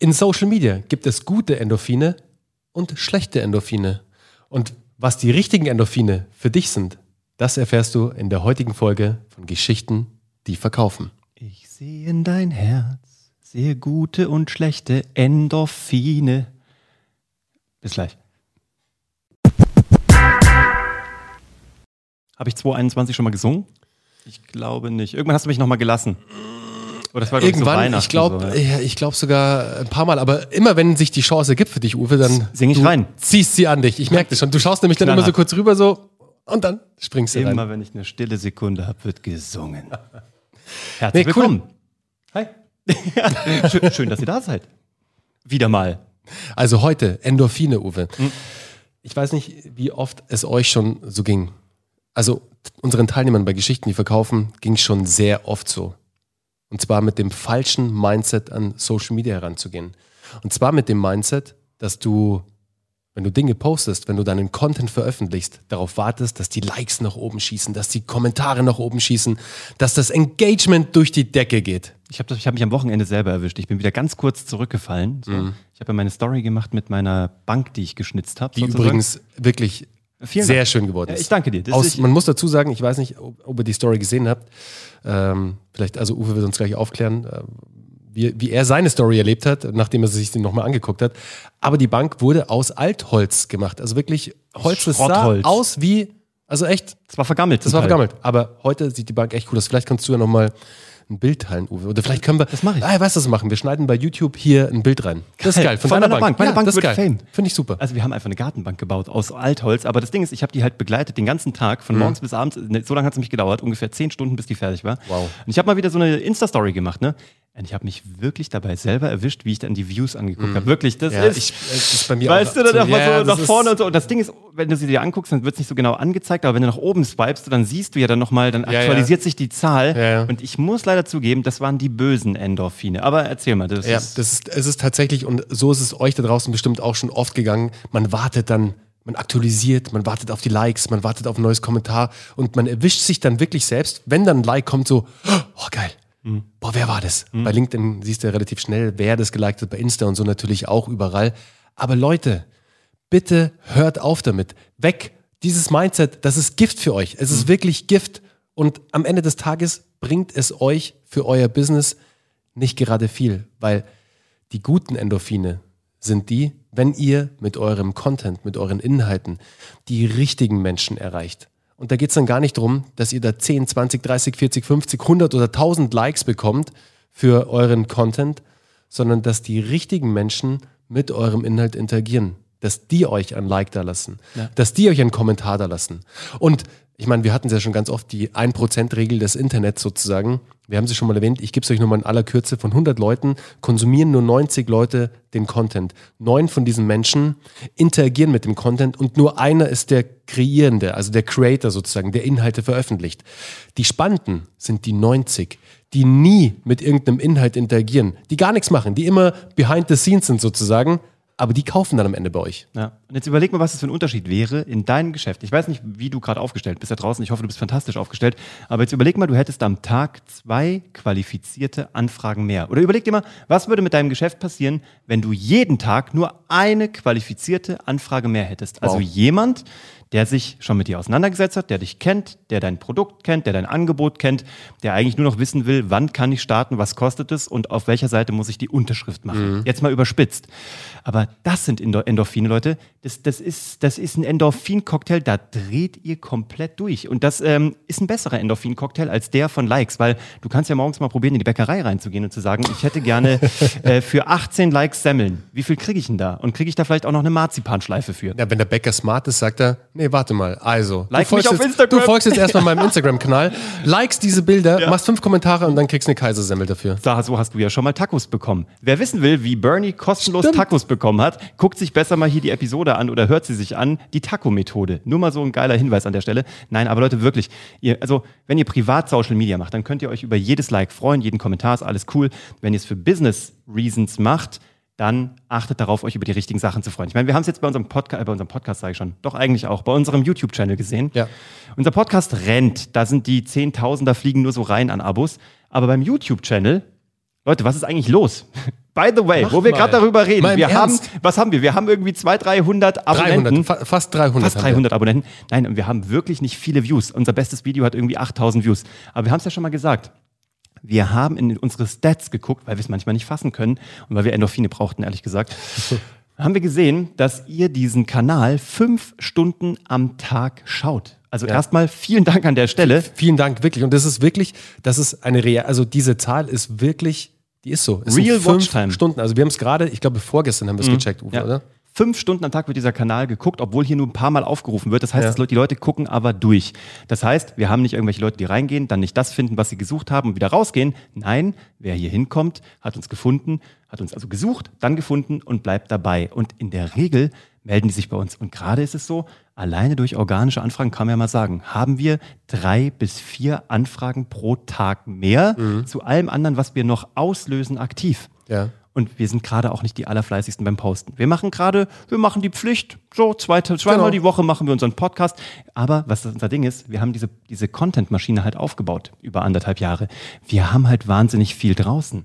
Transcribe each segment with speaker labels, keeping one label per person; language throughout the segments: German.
Speaker 1: In Social Media gibt es gute Endorphine und schlechte Endorphine. Und was die richtigen Endorphine für dich sind, das erfährst du in der heutigen Folge von Geschichten, die verkaufen.
Speaker 2: Ich sehe in dein Herz sehr gute und schlechte Endorphine. Bis gleich. Habe ich 2021 schon mal gesungen? Ich glaube nicht. Irgendwann hast du mich noch mal gelassen.
Speaker 1: Oder das war Irgendwann, so ich glaube so, ja. ich glaub sogar ein paar Mal, aber immer wenn sich die Chance gibt für dich, Uwe, dann
Speaker 2: sing ich rein.
Speaker 1: ziehst sie an dich. Ich merke das schon. Du schaust nämlich dann immer so kurz rüber so und dann springst du
Speaker 2: immer,
Speaker 1: rein.
Speaker 2: Immer wenn ich eine stille Sekunde habe, wird gesungen. Herzlich nee, willkommen. Hi. schön, schön, dass ihr da seid. Wieder mal.
Speaker 1: Also heute Endorphine, Uwe. Hm. Ich weiß nicht, wie oft es euch schon so ging. Also unseren Teilnehmern bei Geschichten, die verkaufen, ging es schon sehr oft so. Und zwar mit dem falschen Mindset an Social Media heranzugehen. Und zwar mit dem Mindset, dass du, wenn du Dinge postest, wenn du deinen Content veröffentlichst, darauf wartest, dass die Likes nach oben schießen, dass die Kommentare nach oben schießen, dass das Engagement durch die Decke geht.
Speaker 2: Ich habe hab mich am Wochenende selber erwischt. Ich bin wieder ganz kurz zurückgefallen. So. Mhm. Ich habe ja meine Story gemacht mit meiner Bank, die ich geschnitzt habe.
Speaker 1: Die sozusagen. übrigens wirklich Vielen sehr Dank. schön geworden ist.
Speaker 2: ich danke dir.
Speaker 1: Aus, man muss dazu sagen, ich weiß nicht, ob, ob ihr die Story gesehen habt. Ähm, vielleicht, also Uwe wird uns gleich aufklären, äh, wie, wie er seine Story erlebt hat, nachdem er sich den nochmal angeguckt hat. Aber die Bank wurde aus Altholz gemacht. Also wirklich Holz, das sah aus wie, also echt.
Speaker 2: Das war vergammelt.
Speaker 1: Das war vergammelt. Aber heute sieht die Bank echt cool aus. Vielleicht kannst du ja nochmal ein Bild teilen, Uwe. Oder vielleicht können wir.
Speaker 2: Das mache ich.
Speaker 1: Ah, weißt du, was wir machen? Wir schneiden bei YouTube hier ein Bild rein.
Speaker 2: Das ist geil.
Speaker 1: Von, Von deiner Bank. Bank.
Speaker 2: Meine ja, Bank das ist geil.
Speaker 1: Fame. Finde ich super.
Speaker 2: Also wir haben einfach eine Gartenbank gebaut aus Altholz. Aber das Ding ist, ich habe die halt begleitet den ganzen Tag, von mhm. morgens bis abends. Ne, so lange hat es mich gedauert, ungefähr zehn Stunden, bis die fertig war.
Speaker 1: Wow.
Speaker 2: Und ich habe mal wieder so eine Insta-Story gemacht, ne? Und ich habe mich wirklich dabei selber erwischt, wie ich dann die Views angeguckt mm. habe. Wirklich, das ja, ist, ich, das ist bei mir Weißt du, dann so, mal ja, so nach vorne und so. Und das Ding ist, wenn du sie dir anguckst, dann wird es nicht so genau angezeigt, aber wenn du nach oben swipest, dann siehst du ja dann nochmal, dann aktualisiert ja, sich die Zahl. Und ich muss leider zugeben, das waren die bösen Endorphine. Aber erzähl mal.
Speaker 1: Das ja, ist das ist, es ist tatsächlich, und so ist es euch da draußen bestimmt auch schon oft gegangen, man wartet dann man aktualisiert, man wartet auf die Likes, man wartet auf ein neues Kommentar und man erwischt sich dann wirklich selbst, wenn dann ein Like kommt, so, oh geil, Mhm. Boah, wer war das? Mhm. Bei LinkedIn siehst du ja relativ schnell, wer das geliked hat, bei Insta und so natürlich auch überall. Aber Leute, bitte hört auf damit. Weg. Dieses Mindset, das ist Gift für euch. Es ist mhm. wirklich Gift. Und am Ende des Tages bringt es euch für euer Business nicht gerade viel, weil die guten Endorphine sind die, wenn ihr mit eurem Content, mit euren Inhalten die richtigen Menschen erreicht. Und da geht es dann gar nicht darum, dass ihr da 10, 20, 30, 40, 50, 100 oder 1000 Likes bekommt für euren Content, sondern dass die richtigen Menschen mit eurem Inhalt interagieren. Dass die euch ein Like da lassen, ja. dass die euch einen Kommentar da lassen. Und ich meine, wir hatten es ja schon ganz oft, die 1%-Regel des Internets sozusagen. Wir haben sie schon mal erwähnt, ich gebe es euch nochmal in aller Kürze. Von 100 Leuten konsumieren nur 90 Leute den Content. Neun von diesen Menschen interagieren mit dem Content und nur einer ist der Kreierende, also der Creator sozusagen, der Inhalte veröffentlicht. Die Spannenden sind die 90, die nie mit irgendeinem Inhalt interagieren, die gar nichts machen, die immer behind the scenes sind sozusagen, aber die kaufen dann am Ende bei euch.
Speaker 2: Ja. Und jetzt überleg mal, was das für ein Unterschied wäre in deinem Geschäft. Ich weiß nicht, wie du gerade aufgestellt bist da draußen. Ich hoffe, du bist fantastisch aufgestellt. Aber jetzt überleg mal, du hättest am Tag zwei qualifizierte Anfragen mehr. Oder überleg dir mal, was würde mit deinem Geschäft passieren, wenn du jeden Tag nur eine qualifizierte Anfrage mehr hättest? Also wow. Also jemand, der sich schon mit dir auseinandergesetzt hat, der dich kennt, der dein Produkt kennt, der dein Angebot kennt, der eigentlich nur noch wissen will, wann kann ich starten, was kostet es und auf welcher Seite muss ich die Unterschrift machen. Mhm. Jetzt mal überspitzt. Aber das sind Endorphine, Leute. Das, das, ist, das ist ein Endorphin-Cocktail, da dreht ihr komplett durch. Und das ähm, ist ein besserer Endorphin-Cocktail als der von Likes, weil du kannst ja morgens mal probieren, in die Bäckerei reinzugehen und zu sagen, ich hätte gerne äh, für 18 Likes Semmeln. Wie viel kriege ich denn da? Und kriege ich da vielleicht auch noch eine Marzipanschleife für?
Speaker 1: Ja, wenn der Bäcker smart ist, sagt er, Nee, warte mal. Also,
Speaker 2: like
Speaker 1: du, folgst
Speaker 2: mich auf
Speaker 1: jetzt,
Speaker 2: Instagram.
Speaker 1: du folgst jetzt erstmal meinem Instagram-Kanal, likest diese Bilder, ja. machst fünf Kommentare und dann kriegst du eine Kaisersemmel dafür.
Speaker 2: So hast du ja schon mal Tacos bekommen. Wer wissen will, wie Bernie kostenlos Stimmt. Tacos bekommen hat, guckt sich besser mal hier die Episode an oder hört sie sich an. Die Taco-Methode. Nur mal so ein geiler Hinweis an der Stelle. Nein, aber Leute, wirklich. Ihr, also, wenn ihr privat Social Media macht, dann könnt ihr euch über jedes Like freuen, jeden Kommentar ist alles cool. Wenn ihr es für Business Reasons macht, dann achtet darauf, euch über die richtigen Sachen zu freuen. Ich meine, wir haben es jetzt bei unserem Podcast, äh, bei unserem Podcast sage ich schon, doch eigentlich auch, bei unserem YouTube-Channel gesehen.
Speaker 1: Ja.
Speaker 2: Unser Podcast rennt, da sind die Zehntausender fliegen nur so rein an Abos. Aber beim YouTube-Channel, Leute, was ist eigentlich los? By the way,
Speaker 1: Mach
Speaker 2: wo wir gerade darüber reden,
Speaker 1: Mal
Speaker 2: wir haben,
Speaker 1: Ernst.
Speaker 2: was haben wir? Wir haben irgendwie 200, 300 Abonnenten.
Speaker 1: 300, fa fast 300.
Speaker 2: Fast
Speaker 1: haben wir.
Speaker 2: 300 Abonnenten. Nein, und wir haben wirklich nicht viele Views. Unser bestes Video hat irgendwie 8000 Views. Aber wir haben es ja schon mal gesagt. Wir haben in unsere Stats geguckt, weil wir es manchmal nicht fassen können und weil wir Endorphine brauchten, ehrlich gesagt. haben wir gesehen, dass ihr diesen Kanal fünf Stunden am Tag schaut. Also
Speaker 1: Ja.
Speaker 2: erstmal vielen Dank an der Stelle.
Speaker 1: Vielen Dank, wirklich. Und das ist wirklich, das ist eine real, also diese Zahl ist wirklich, die ist so. Es sind
Speaker 2: Real
Speaker 1: fünf
Speaker 2: Watchtime.
Speaker 1: Stunden. Also wir haben es gerade, ich glaube vorgestern haben wir es gecheckt, Uwe,
Speaker 2: Ja.
Speaker 1: oder?
Speaker 2: Fünf Stunden am Tag wird dieser Kanal geguckt, obwohl hier nur ein paar Mal aufgerufen wird. Das heißt,
Speaker 1: Ja.
Speaker 2: die Leute gucken aber durch. Das heißt, wir haben nicht irgendwelche Leute, die reingehen, dann nicht das finden, was sie gesucht haben und wieder rausgehen. Nein, wer hier hinkommt, hat uns gefunden, hat uns also gesucht, dann gefunden und bleibt dabei. Und in der Regel melden die sich bei uns. Und gerade ist es so, alleine durch organische Anfragen kann man ja mal sagen, haben wir drei bis vier Anfragen pro Tag mehr zu allem anderen, was wir noch auslösen, aktiv.
Speaker 1: Ja.
Speaker 2: Und wir sind gerade auch nicht die allerfleißigsten beim Posten. Wir machen gerade, wir machen die Pflicht. So, zwei, zweimal
Speaker 1: Genau.
Speaker 2: die Woche machen wir unseren Podcast. Aber was das unser Ding ist, wir haben diese, diese Content-Maschine halt aufgebaut über anderthalb Jahre. Wir haben halt wahnsinnig viel draußen.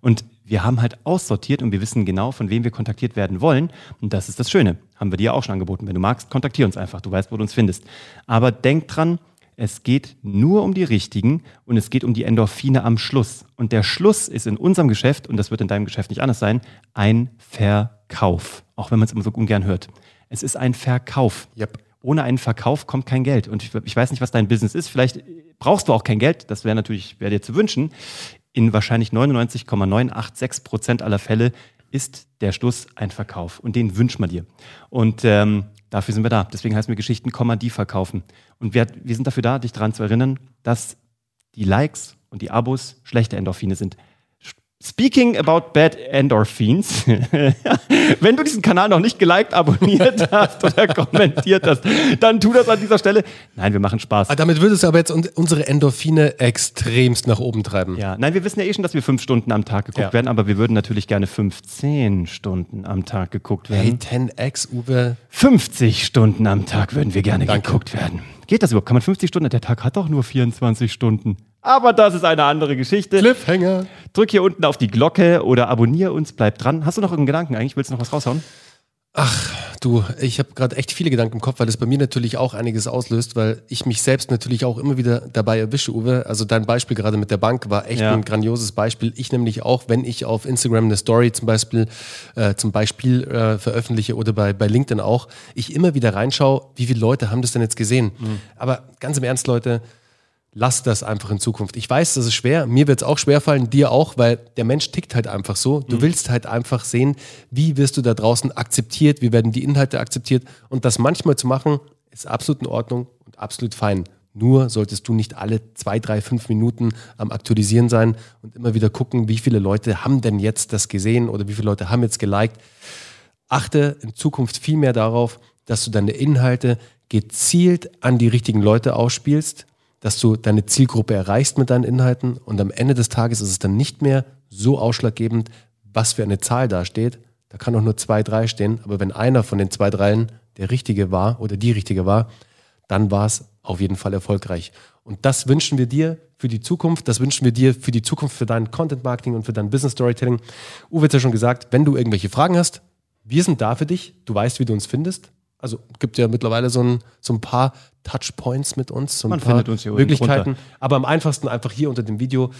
Speaker 2: Und wir haben halt aussortiert und wir wissen genau, von wem wir kontaktiert werden wollen. Und das ist das Schöne. Haben wir dir auch schon angeboten. Wenn du magst, kontaktier uns einfach. Du weißt, wo du uns findest. Aber denk dran, es geht nur um die richtigen und es geht um die Endorphine am Schluss. Und der Schluss ist in unserem Geschäft, und das wird in deinem Geschäft nicht anders sein, ein Verkauf. Auch wenn man es immer so ungern hört. Es ist ein Verkauf.
Speaker 1: Yep.
Speaker 2: Ohne einen Verkauf kommt kein Geld. Und ich, ich weiß nicht, was dein Business ist. Vielleicht brauchst du auch kein Geld. Das wäre natürlich, wäre dir zu wünschen. In wahrscheinlich 99,986 Prozent aller Fälle ist der Schluss ein Verkauf. Und den wünscht man dir. Und ähm, dafür sind wir da. Deswegen heißen wir Geschichten, die verkaufen. Und wir, wir sind dafür da, dich daran zu erinnern, dass die Likes und die Abos schlechte Endorphine sind. Speaking about bad Endorphins, wenn du diesen Kanal noch nicht geliked, abonniert hast oder kommentiert hast, dann tu das an dieser Stelle. Nein, wir machen Spaß.
Speaker 1: Ah, damit würde es aber jetzt un- unsere Endorphine extremst nach oben treiben.
Speaker 2: Ja, nein, wir wissen ja eh schon, dass wir fünf Stunden am Tag geguckt
Speaker 1: Ja.
Speaker 2: werden, aber wir würden natürlich gerne 15 Stunden am Tag geguckt werden.
Speaker 1: Hey, 10x, Uwe.
Speaker 2: 50 Stunden am Tag würden wir gerne
Speaker 1: Danke.
Speaker 2: geguckt werden. Geht das überhaupt? Kann man 50 Stunden? Der Tag hat doch nur 24 Stunden. Aber das ist eine andere Geschichte.
Speaker 1: Cliffhanger.
Speaker 2: Drück hier unten auf die Glocke oder abonniere uns, bleib dran. Hast du noch irgendeinen Gedanken eigentlich? Willst du noch was raushauen?
Speaker 1: Du, ich habe gerade echt viele Gedanken im Kopf, weil das bei mir natürlich auch einiges auslöst, weil ich mich selbst natürlich auch immer wieder dabei erwische, Uwe. Also dein Beispiel gerade mit der Bank war echt
Speaker 2: Ja.
Speaker 1: ein grandioses Beispiel. Ich nämlich auch, wenn ich auf Instagram eine Story zum Beispiel, äh, zum Beispiel äh, veröffentliche oder bei, bei LinkedIn auch, ich immer wieder reinschaue, wie viele Leute haben das denn jetzt gesehen. Aber ganz im Ernst, Leute, Lass das einfach in Zukunft. Ich weiß, das ist schwer. Mir wird es auch schwerfallen, dir auch, weil der Mensch tickt halt einfach so. Du willst halt einfach sehen, wie wirst du da draußen akzeptiert, wie werden die Inhalte akzeptiert. Und das manchmal zu machen, ist absolut in Ordnung und absolut fein. Nur solltest du nicht alle zwei, drei, fünf Minuten am Aktualisieren sein und immer wieder gucken, wie viele Leute haben denn jetzt das gesehen oder wie viele Leute haben jetzt geliked. Achte in Zukunft viel mehr darauf, dass du deine Inhalte gezielt an die richtigen Leute ausspielst, dass du deine Zielgruppe erreichst mit deinen Inhalten und am Ende des Tages ist es dann nicht mehr so ausschlaggebend, was für eine Zahl da steht. Da kann auch nur zwei, drei stehen, aber wenn einer von den zwei, dreien der richtige war oder die richtige war, dann war es auf jeden Fall erfolgreich. Und das wünschen wir dir für die Zukunft. Das wünschen wir dir für die Zukunft, für dein Content Marketing und für dein Business Storytelling. Uwe hat ja schon gesagt, wenn du irgendwelche Fragen hast, wir sind da für dich. Du weißt, wie du uns findest. Also gibt ja mittlerweile so ein, so ein paar Touchpoints mit uns, so ein
Speaker 2: Man
Speaker 1: paar
Speaker 2: uns hier
Speaker 1: Möglichkeiten.
Speaker 2: drunter.
Speaker 1: Aber am einfachsten einfach hier unter dem Video.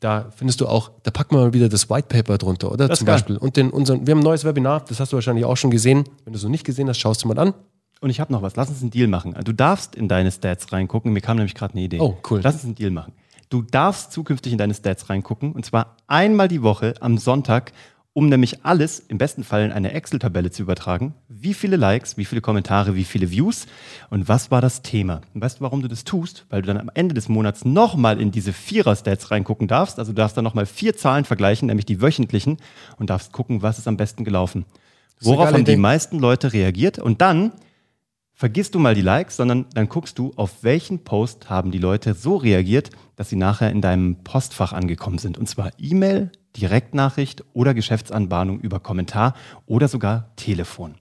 Speaker 1: Da findest du auch, da packen wir mal wieder das White Paper drunter, oder?
Speaker 2: Das
Speaker 1: Zum. Beispiel. Und den, unseren, wir haben ein neues Webinar, das hast du wahrscheinlich auch schon gesehen. Wenn du es noch nicht gesehen hast, schaust du mal an.
Speaker 2: Und ich habe noch was. Lass uns einen Deal machen. Du darfst in deine Stats reingucken. Mir kam nämlich gerade eine Idee.
Speaker 1: Oh, cool.
Speaker 2: Lass uns einen Deal machen. Du darfst zukünftig in deine Stats reingucken. Und zwar einmal die Woche am Sonntag, um nämlich alles, im besten Fall in eine Excel-Tabelle zu übertragen. Wie viele Likes, wie viele Kommentare, wie viele Views und was war das Thema. Und weißt du, warum du das tust? Weil du dann am Ende des Monats nochmal in diese Vierer-Stats reingucken darfst. Also du darfst dann nochmal vier Zahlen vergleichen, nämlich die wöchentlichen und darfst gucken, was ist am besten gelaufen. Worauf haben die meisten Leute reagiert? Und dann vergisst du mal die Likes, sondern dann guckst du, auf welchen Post haben die Leute so reagiert, dass sie nachher in deinem Postfach angekommen sind. Und zwar E-Mail, Direktnachricht oder Geschäftsanbahnung über Kommentar oder sogar Telefon.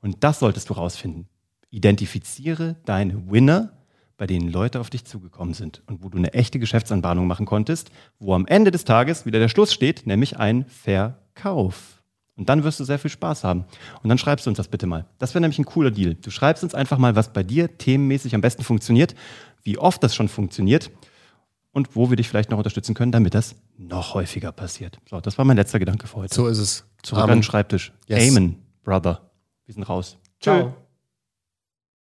Speaker 2: Und das solltest du rausfinden. Identifiziere deine Winner bei denen Leute auf dich zugekommen sind und wo du eine echte Geschäftsanbahnung machen konntest, wo am Ende des Tages wieder der Schluss steht, nämlich ein Verkauf. Und dann wirst du sehr viel Spaß haben. Und dann schreibst du uns das bitte mal. Das wäre nämlich ein cooler Deal. Du schreibst uns einfach mal, was bei dir themenmäßig am besten funktioniert, wie oft das schon funktioniert und wo wir dich vielleicht noch unterstützen können, damit das noch häufiger passiert. So, das war mein letzter Gedanke für heute.
Speaker 1: So ist es.
Speaker 2: Zurück an den Schreibtisch.
Speaker 1: Yes.
Speaker 2: Amen, Brother. Wir sind raus.
Speaker 1: Ciao.